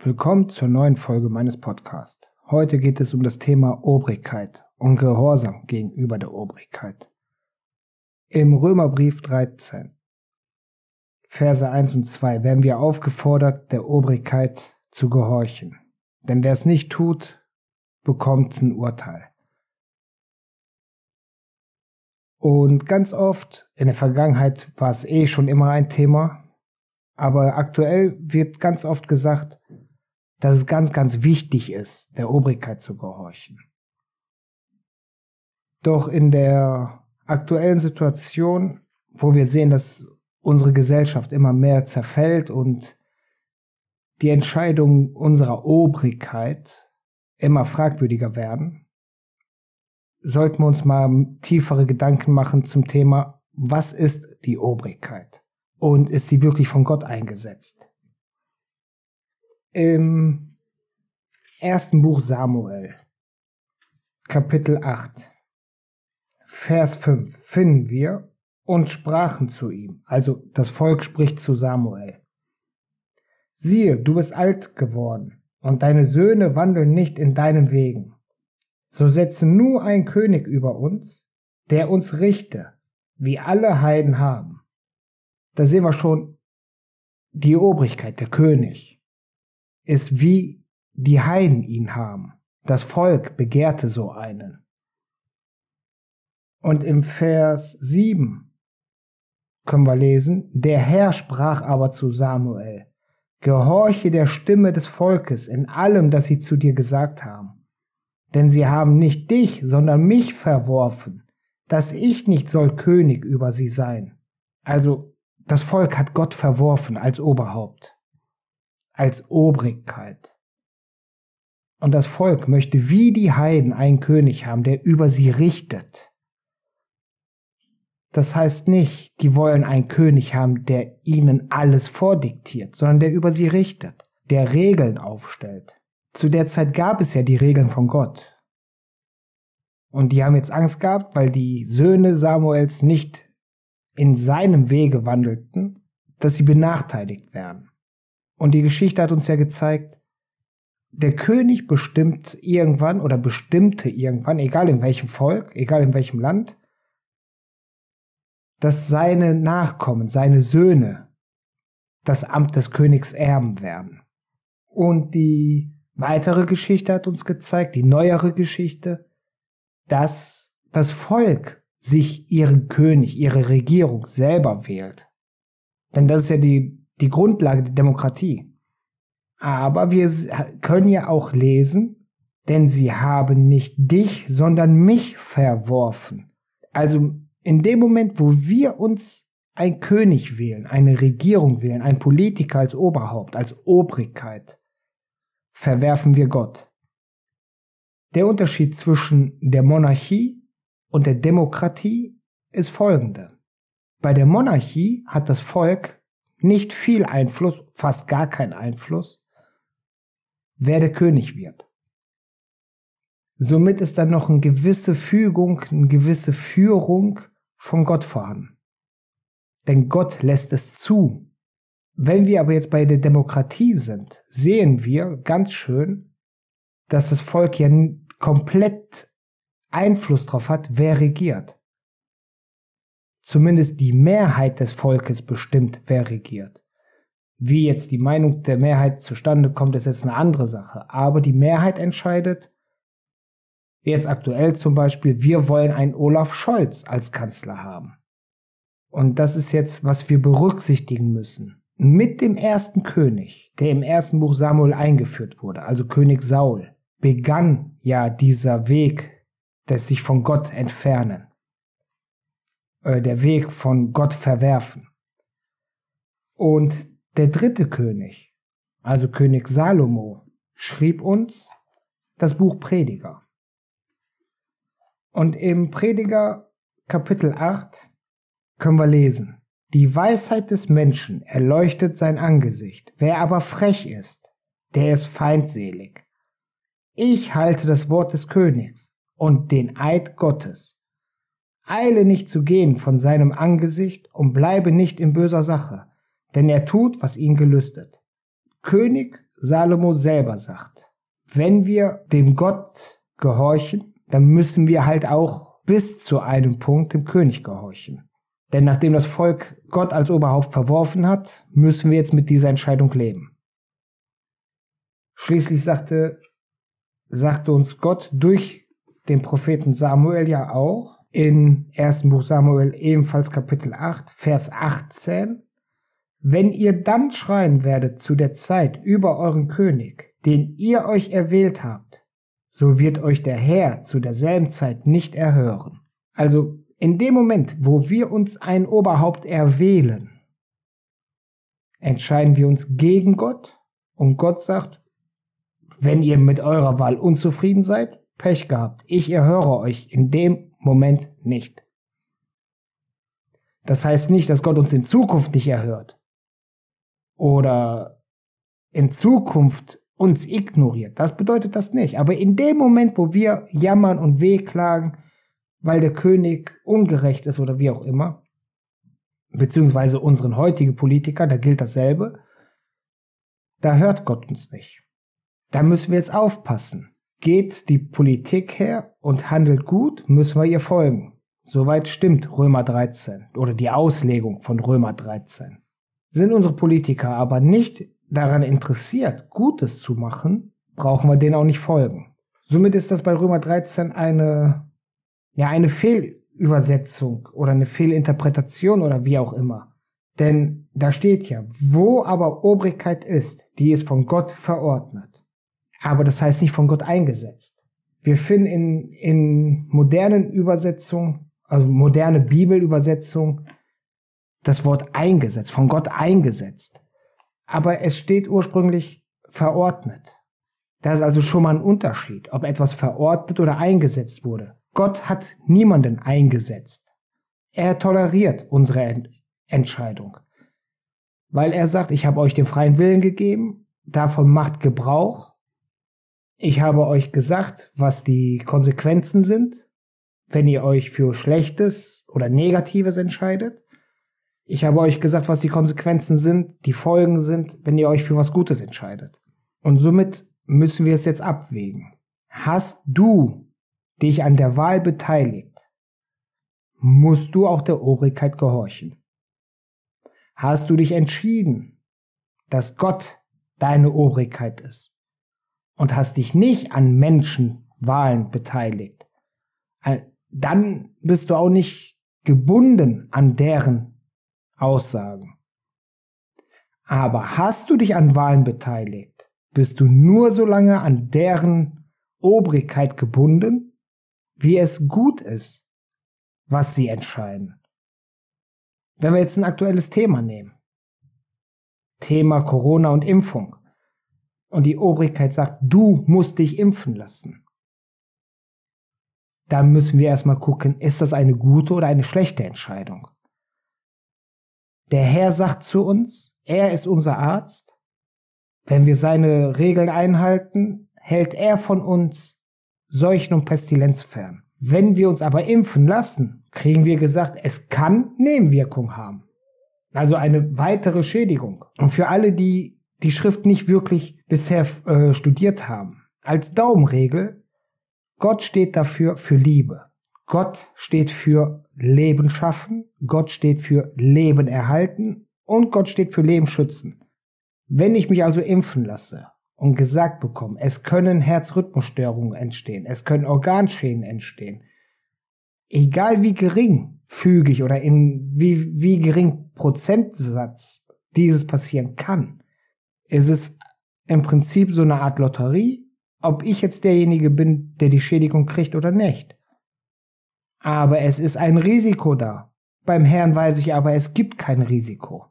Willkommen zur neuen Folge meines Podcasts. Heute geht es um das Thema Obrigkeit und Gehorsam gegenüber der Obrigkeit. Im Römerbrief 13, Verse 1 und 2 werden wir aufgefordert, der Obrigkeit zu gehorchen. Denn wer es nicht tut, bekommt ein Urteil. Und ganz oft, in der Vergangenheit war es eh schon immer ein Thema, aber aktuell wird ganz oft gesagt, dass es ganz, ganz wichtig ist, der Obrigkeit zu gehorchen. Doch in der aktuellen Situation, wo wir sehen, dass unsere Gesellschaft immer mehr zerfällt und die Entscheidungen unserer Obrigkeit immer fragwürdiger werden, sollten wir uns mal tiefere Gedanken machen zum Thema, was ist die Obrigkeit und ist sie wirklich von Gott eingesetzt? Im ersten Buch Samuel, Kapitel 8, Vers 5 finden wir und sprachen zu ihm, also das Volk spricht zu Samuel. Siehe, du bist alt geworden und deine Söhne wandeln nicht in deinen Wegen. So setze nur ein König über uns, der uns richte, wie alle Heiden haben. Da sehen wir schon die Obrigkeit, der König ist wie die Heiden ihn haben. Das Volk begehrte so einen. Und im Vers 7 können wir lesen, der Herr sprach aber zu Samuel, Gehorche der Stimme des Volkes in allem, das sie zu dir gesagt haben. Denn sie haben nicht dich, sondern mich verworfen, dass ich nicht soll König über sie sein. Also das Volk hat Gott verworfen als Oberhaupt als Obrigkeit. Und das Volk möchte wie die Heiden einen König haben, der über sie richtet. Das heißt nicht, die wollen einen König haben, der ihnen alles vordiktiert, sondern der über sie richtet, der Regeln aufstellt. Zu der Zeit gab es ja die Regeln von Gott. Und die haben jetzt Angst gehabt, weil die Söhne Samuels nicht in seinem Wege wandelten, dass sie benachteiligt werden. Und die Geschichte hat uns ja gezeigt, der König bestimmt irgendwann oder bestimmte irgendwann, egal in welchem Volk, egal in welchem Land, dass seine Nachkommen, seine Söhne das Amt des Königs erben werden. Und die weitere Geschichte hat uns gezeigt, die neuere Geschichte, dass das Volk sich ihren König, ihre Regierung selber wählt. Denn das ist ja die die Grundlage der Demokratie. Aber wir können ja auch lesen, denn sie haben nicht dich, sondern mich verworfen. Also in dem Moment, wo wir uns ein König wählen, eine Regierung wählen, ein Politiker als Oberhaupt, als Obrigkeit, verwerfen wir Gott. Der Unterschied zwischen der Monarchie und der Demokratie ist folgende. Bei der Monarchie hat das Volk nicht viel Einfluss, fast gar kein Einfluss, wer der König wird. Somit ist dann noch eine gewisse Fügung, eine gewisse Führung von Gott vorhanden. Denn Gott lässt es zu. Wenn wir aber jetzt bei der Demokratie sind, sehen wir ganz schön, dass das Volk ja komplett Einfluss darauf hat, wer regiert zumindest die Mehrheit des Volkes bestimmt, wer regiert. Wie jetzt die Meinung der Mehrheit zustande kommt, ist jetzt eine andere Sache. Aber die Mehrheit entscheidet, jetzt aktuell zum Beispiel, wir wollen einen Olaf Scholz als Kanzler haben. Und das ist jetzt, was wir berücksichtigen müssen. Mit dem ersten König, der im ersten Buch Samuel eingeführt wurde, also König Saul, begann ja dieser Weg des sich von Gott entfernen äh, der Weg von Gott verwerfen. Und der dritte König, also König Salomo, schrieb uns das Buch Prediger. Und im Prediger Kapitel 8 können wir lesen, die Weisheit des Menschen erleuchtet sein Angesicht, wer aber frech ist, der ist feindselig. Ich halte das Wort des Königs und den Eid Gottes. Eile nicht zu gehen von seinem Angesicht und bleibe nicht in böser Sache, denn er tut, was ihn gelüstet. König Salomo selber sagt. Wenn wir dem Gott gehorchen, dann müssen wir halt auch bis zu einem Punkt dem König gehorchen. Denn nachdem das Volk Gott als Oberhaupt verworfen hat, müssen wir jetzt mit dieser Entscheidung leben. Schließlich sagte, sagte uns Gott durch den Propheten Samuel ja auch in 1. Buch Samuel ebenfalls Kapitel 8, Vers 18, wenn ihr dann schreien werdet zu der Zeit über euren König, den ihr euch erwählt habt, so wird euch der Herr zu derselben Zeit nicht erhören. Also in dem Moment, wo wir uns ein Oberhaupt erwählen, entscheiden wir uns gegen Gott und Gott sagt, wenn ihr mit eurer Wahl unzufrieden seid, Pech gehabt. Ich erhöre euch in dem Moment nicht. Das heißt nicht, dass Gott uns in Zukunft nicht erhört oder in Zukunft uns ignoriert. Das bedeutet das nicht. Aber in dem Moment, wo wir jammern und wehklagen, weil der König ungerecht ist oder wie auch immer, beziehungsweise unseren heutigen Politiker, da gilt dasselbe, da hört Gott uns nicht. Da müssen wir jetzt aufpassen. Geht die Politik her und handelt gut, müssen wir ihr folgen. Soweit stimmt Römer 13 oder die Auslegung von Römer 13. Sind unsere Politiker aber nicht daran interessiert, Gutes zu machen, brauchen wir denen auch nicht folgen. Somit ist das bei Römer 13 eine, ja, eine Fehlübersetzung oder eine Fehlinterpretation oder wie auch immer. Denn da steht ja, wo aber Obrigkeit ist, die ist von Gott verordnet. Aber das heißt nicht von Gott eingesetzt. Wir finden in, in modernen Übersetzungen, also moderne Bibelübersetzungen, das Wort eingesetzt, von Gott eingesetzt. Aber es steht ursprünglich verordnet. Da ist also schon mal ein Unterschied, ob etwas verordnet oder eingesetzt wurde. Gott hat niemanden eingesetzt. Er toleriert unsere Ent Entscheidung. Weil er sagt, ich habe euch den freien Willen gegeben, davon macht Gebrauch. Ich habe euch gesagt, was die Konsequenzen sind, wenn ihr euch für Schlechtes oder Negatives entscheidet. Ich habe euch gesagt, was die Konsequenzen sind, die Folgen sind, wenn ihr euch für was Gutes entscheidet. Und somit müssen wir es jetzt abwägen. Hast du dich an der Wahl beteiligt, musst du auch der Obrigkeit gehorchen. Hast du dich entschieden, dass Gott deine Obrigkeit ist und hast dich nicht an Menschenwahlen beteiligt, äh, dann bist du auch nicht gebunden an deren Aussagen. Aber hast du dich an Wahlen beteiligt, bist du nur so lange an deren Obrigkeit gebunden, wie es gut ist, was sie entscheiden. Wenn wir jetzt ein aktuelles Thema nehmen, Thema Corona und Impfung, und die Obrigkeit sagt, du musst dich impfen lassen, dann müssen wir erstmal gucken, ist das eine gute oder eine schlechte Entscheidung. Der Herr sagt zu uns, er ist unser Arzt. Wenn wir seine Regeln einhalten, hält er von uns Seuchen und Pestilenz fern. Wenn wir uns aber impfen lassen, kriegen wir gesagt, es kann Nebenwirkungen haben. Also eine weitere Schädigung. Und für alle, die die Schrift nicht wirklich bisher äh, studiert haben, als Daumenregel, Gott steht dafür für Liebe. Gott steht für Leben schaffen, Gott steht für Leben erhalten und Gott steht für Leben schützen. Wenn ich mich also impfen lasse und gesagt bekomme, es können Herzrhythmusstörungen entstehen, es können Organschäden entstehen, egal wie geringfügig oder in wie, wie gering Prozentsatz dieses passieren kann, ist es im Prinzip so eine Art Lotterie, ob ich jetzt derjenige bin, der die Schädigung kriegt oder nicht. Aber es ist ein Risiko da. Beim Herrn weiß ich aber, es gibt kein Risiko.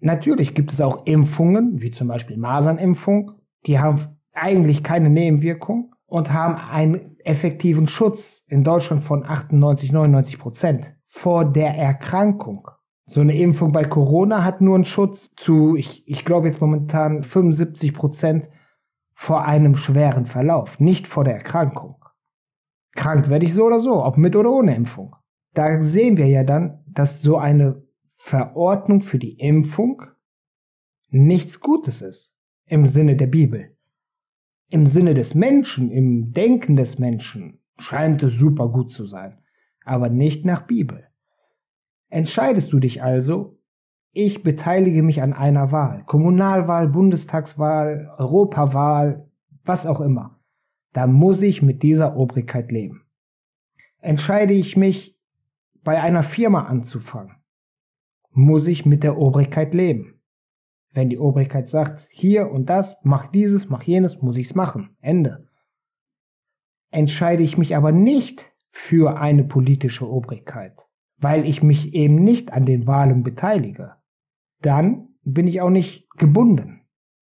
Natürlich gibt es auch Impfungen, wie zum Beispiel Masernimpfung, die haben eigentlich keine Nebenwirkung und haben einen effektiven Schutz in Deutschland von 98, 99 Prozent vor der Erkrankung. So eine Impfung bei Corona hat nur einen Schutz zu, ich, ich glaube jetzt momentan 75 Prozent vor einem schweren Verlauf, nicht vor der Erkrankung. Krank werde ich so oder so, ob mit oder ohne Impfung. Da sehen wir ja dann, dass so eine Verordnung für die Impfung nichts Gutes ist. im Sinne der Bibel. Im Sinne des Menschen, im Denken des Menschen scheint es super gut zu sein, aber nicht nach Bibel. Entscheidest du dich also, ich beteilige mich an einer Wahl, Kommunalwahl, Bundestagswahl, Europawahl, was auch immer, da muss ich mit dieser Obrigkeit leben. Entscheide ich mich, bei einer Firma anzufangen, muss ich mit der Obrigkeit leben. Wenn die Obrigkeit sagt, hier und das, mach dieses, mach jenes, muss ich's machen. Ende. Entscheide ich mich aber nicht für eine politische Obrigkeit, weil ich mich eben nicht an den Wahlen beteilige, dann bin ich auch nicht gebunden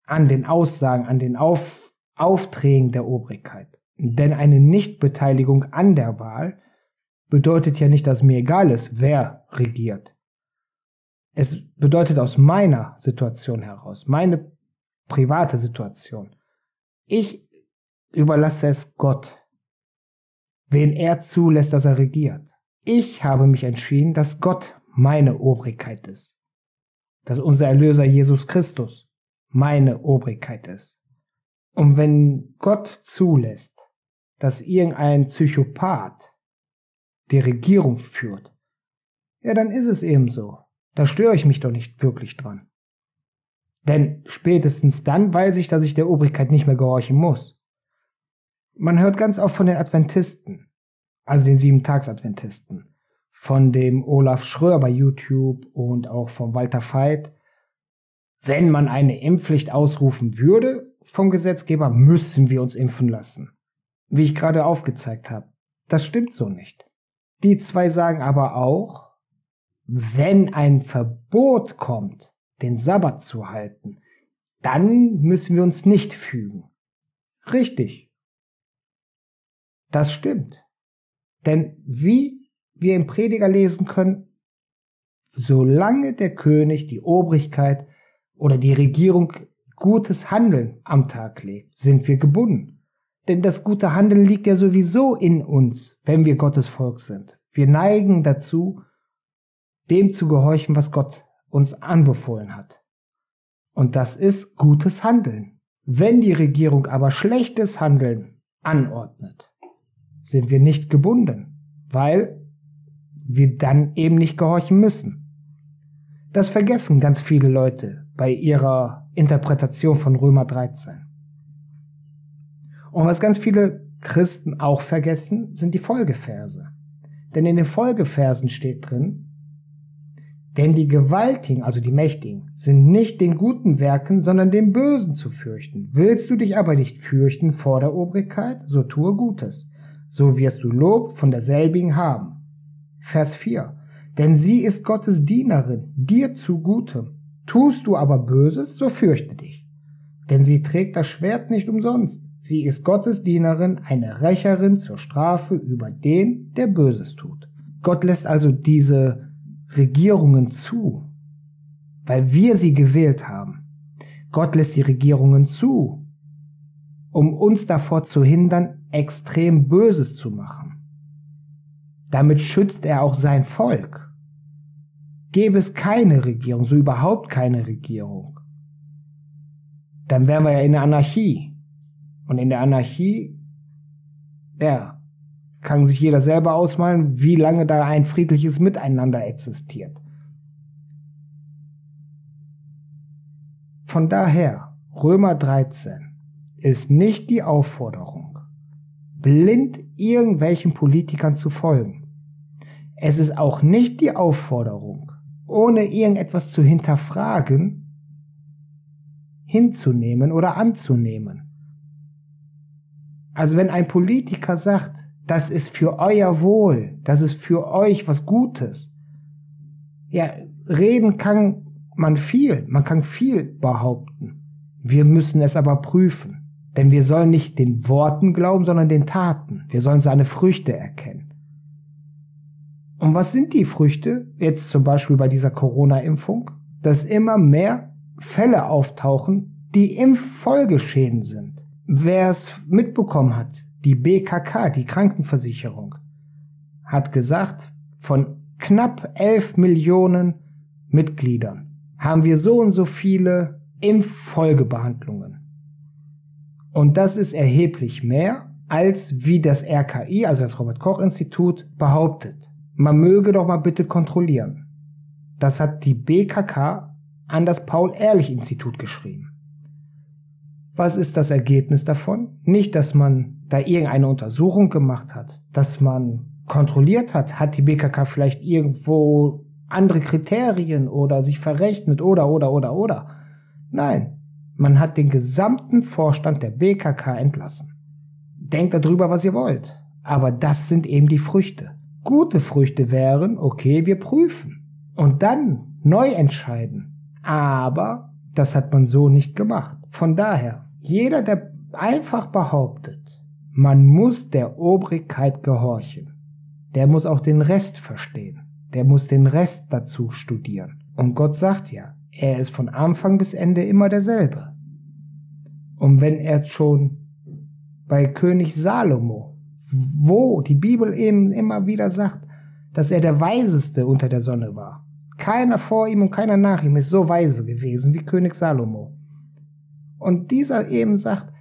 an den Aussagen, an den Auf Aufträgen der Obrigkeit. Denn eine Nichtbeteiligung an der Wahl bedeutet ja nicht, dass mir egal ist, wer regiert. Es bedeutet aus meiner Situation heraus, meine private Situation. Ich überlasse es Gott, wen er zulässt, dass er regiert. Ich habe mich entschieden, dass Gott meine Obrigkeit ist. Dass unser Erlöser Jesus Christus meine Obrigkeit ist. Und wenn Gott zulässt, dass irgendein Psychopath die Regierung führt, ja, dann ist es eben so. Da störe ich mich doch nicht wirklich dran. Denn spätestens dann weiß ich, dass ich der Obrigkeit nicht mehr gehorchen muss. Man hört ganz oft von den Adventisten, also den Sieben-Tags-Adventisten, von dem Olaf Schröer bei YouTube und auch von Walter Veit. Wenn man eine Impfpflicht ausrufen würde vom Gesetzgeber, müssen wir uns impfen lassen. Wie ich gerade aufgezeigt habe. Das stimmt so nicht. Die zwei sagen aber auch, wenn ein Verbot kommt, den Sabbat zu halten, dann müssen wir uns nicht fügen. Richtig. Das stimmt. Denn wie wir im Prediger lesen können, solange der König die Obrigkeit oder die Regierung gutes Handeln am Tag legt, sind wir gebunden. Denn das gute Handeln liegt ja sowieso in uns, wenn wir Gottes Volk sind. Wir neigen dazu, dem zu gehorchen, was Gott uns anbefohlen hat. Und das ist gutes Handeln. Wenn die Regierung aber schlechtes Handeln anordnet, sind wir nicht gebunden, weil wir dann eben nicht gehorchen müssen. Das vergessen ganz viele Leute bei ihrer Interpretation von Römer 13. Und was ganz viele Christen auch vergessen, sind die Folgeverse. Denn in den Folgeversen steht drin, denn die Gewaltigen, also die Mächtigen, sind nicht den guten Werken, sondern dem Bösen zu fürchten. Willst du dich aber nicht fürchten vor der Obrigkeit, so tue Gutes. So wirst du Lob von derselbigen haben. Vers 4. Denn sie ist Gottes Dienerin, dir zu Gutem. Tust du aber Böses, so fürchte dich. Denn sie trägt das Schwert nicht umsonst. Sie ist Gottes Dienerin, eine Rächerin zur Strafe über den, der Böses tut. Gott lässt also diese Regierungen zu, weil wir sie gewählt haben. Gott lässt die Regierungen zu, um uns davor zu hindern, extrem Böses zu machen. Damit schützt er auch sein Volk. Gäbe es keine Regierung, so überhaupt keine Regierung, dann wären wir ja in der Anarchie. Und in der Anarchie, ja, kann sich jeder selber ausmalen, wie lange da ein friedliches Miteinander existiert. Von daher, Römer 13 ist nicht die Aufforderung, blind irgendwelchen Politikern zu folgen. Es ist auch nicht die Aufforderung, ohne irgendetwas zu hinterfragen, hinzunehmen oder anzunehmen. Also wenn ein Politiker sagt, das ist für euer Wohl, das ist für euch was Gutes. Ja, reden kann man viel, man kann viel behaupten. Wir müssen es aber prüfen. Denn wir sollen nicht den Worten glauben, sondern den Taten. Wir sollen seine Früchte erkennen. Und was sind die Früchte? Jetzt zum Beispiel bei dieser Corona-Impfung, dass immer mehr Fälle auftauchen, die Impffolgeschäden sind. Wer es mitbekommen hat, die BKK, die Krankenversicherung, hat gesagt, von knapp 11 Millionen Mitgliedern haben wir so und so viele Impffolgebehandlungen. Und das ist erheblich mehr, als wie das RKI, also das Robert Koch Institut, behauptet. Man möge doch mal bitte kontrollieren. Das hat die BKK an das Paul-Ehrlich-Institut geschrieben. Was ist das Ergebnis davon? Nicht, dass man da irgendeine Untersuchung gemacht hat, dass man kontrolliert hat, hat die BKK vielleicht irgendwo andere Kriterien oder sich verrechnet oder oder oder oder. Nein, man hat den gesamten Vorstand der BKK entlassen. Denkt darüber, was ihr wollt. Aber das sind eben die Früchte. Gute Früchte wären, okay, wir prüfen. Und dann neu entscheiden. Aber das hat man so nicht gemacht. Von daher, jeder, der einfach behauptet, man muss der Obrigkeit gehorchen, der muss auch den Rest verstehen. Der muss den Rest dazu studieren. Und Gott sagt ja, er ist von Anfang bis Ende immer derselbe. Und wenn er schon bei König Salomo, wo die Bibel eben immer wieder sagt, dass er der Weiseste unter der Sonne war. Keiner vor ihm und keiner nach ihm ist so weise gewesen wie König Salomo. Und dieser eben sagt,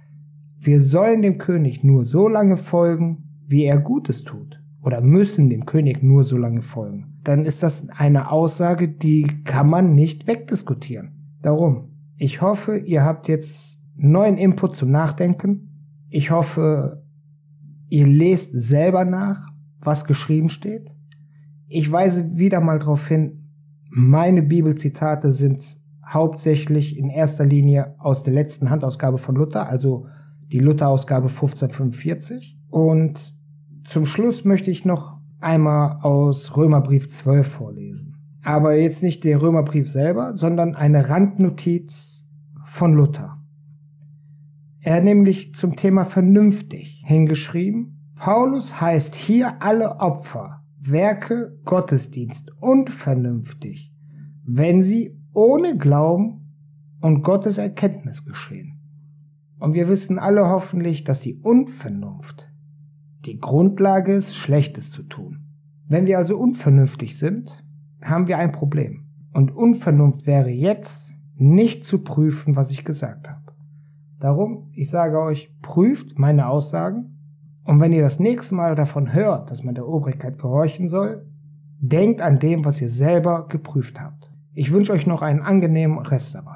wir sollen dem König nur so lange folgen, wie er Gutes tut. Oder müssen dem König nur so lange folgen. Dann ist das eine Aussage, die kann man nicht wegdiskutieren. Darum, ich hoffe, ihr habt jetzt neuen Input zum Nachdenken. Ich hoffe, ihr lest selber nach, was geschrieben steht. Ich weise wieder mal darauf hin, meine Bibelzitate sind hauptsächlich in erster Linie aus der letzten Handausgabe von Luther, also die Luther-Ausgabe 1545. Und zum Schluss möchte ich noch einmal aus Römerbrief 12 vorlesen. Aber jetzt nicht den Römerbrief selber, sondern eine Randnotiz von Luther. Er hat nämlich zum Thema vernünftig hingeschrieben. Paulus heißt hier alle Opfer, Werke, Gottesdienst unvernünftig, wenn sie ohne Glauben und Gottes Erkenntnis geschehen. Und wir wissen alle hoffentlich, dass die Unvernunft die Grundlage ist, Schlechtes zu tun. Wenn wir also unvernünftig sind, haben wir ein Problem. Und Unvernunft wäre jetzt nicht zu prüfen, was ich gesagt habe. Darum, ich sage euch, prüft meine Aussagen und wenn ihr das nächste Mal davon hört, dass man der Obrigkeit gehorchen soll, denkt an dem, was ihr selber geprüft habt. Ich wünsche euch noch einen angenehmen Restsabbat.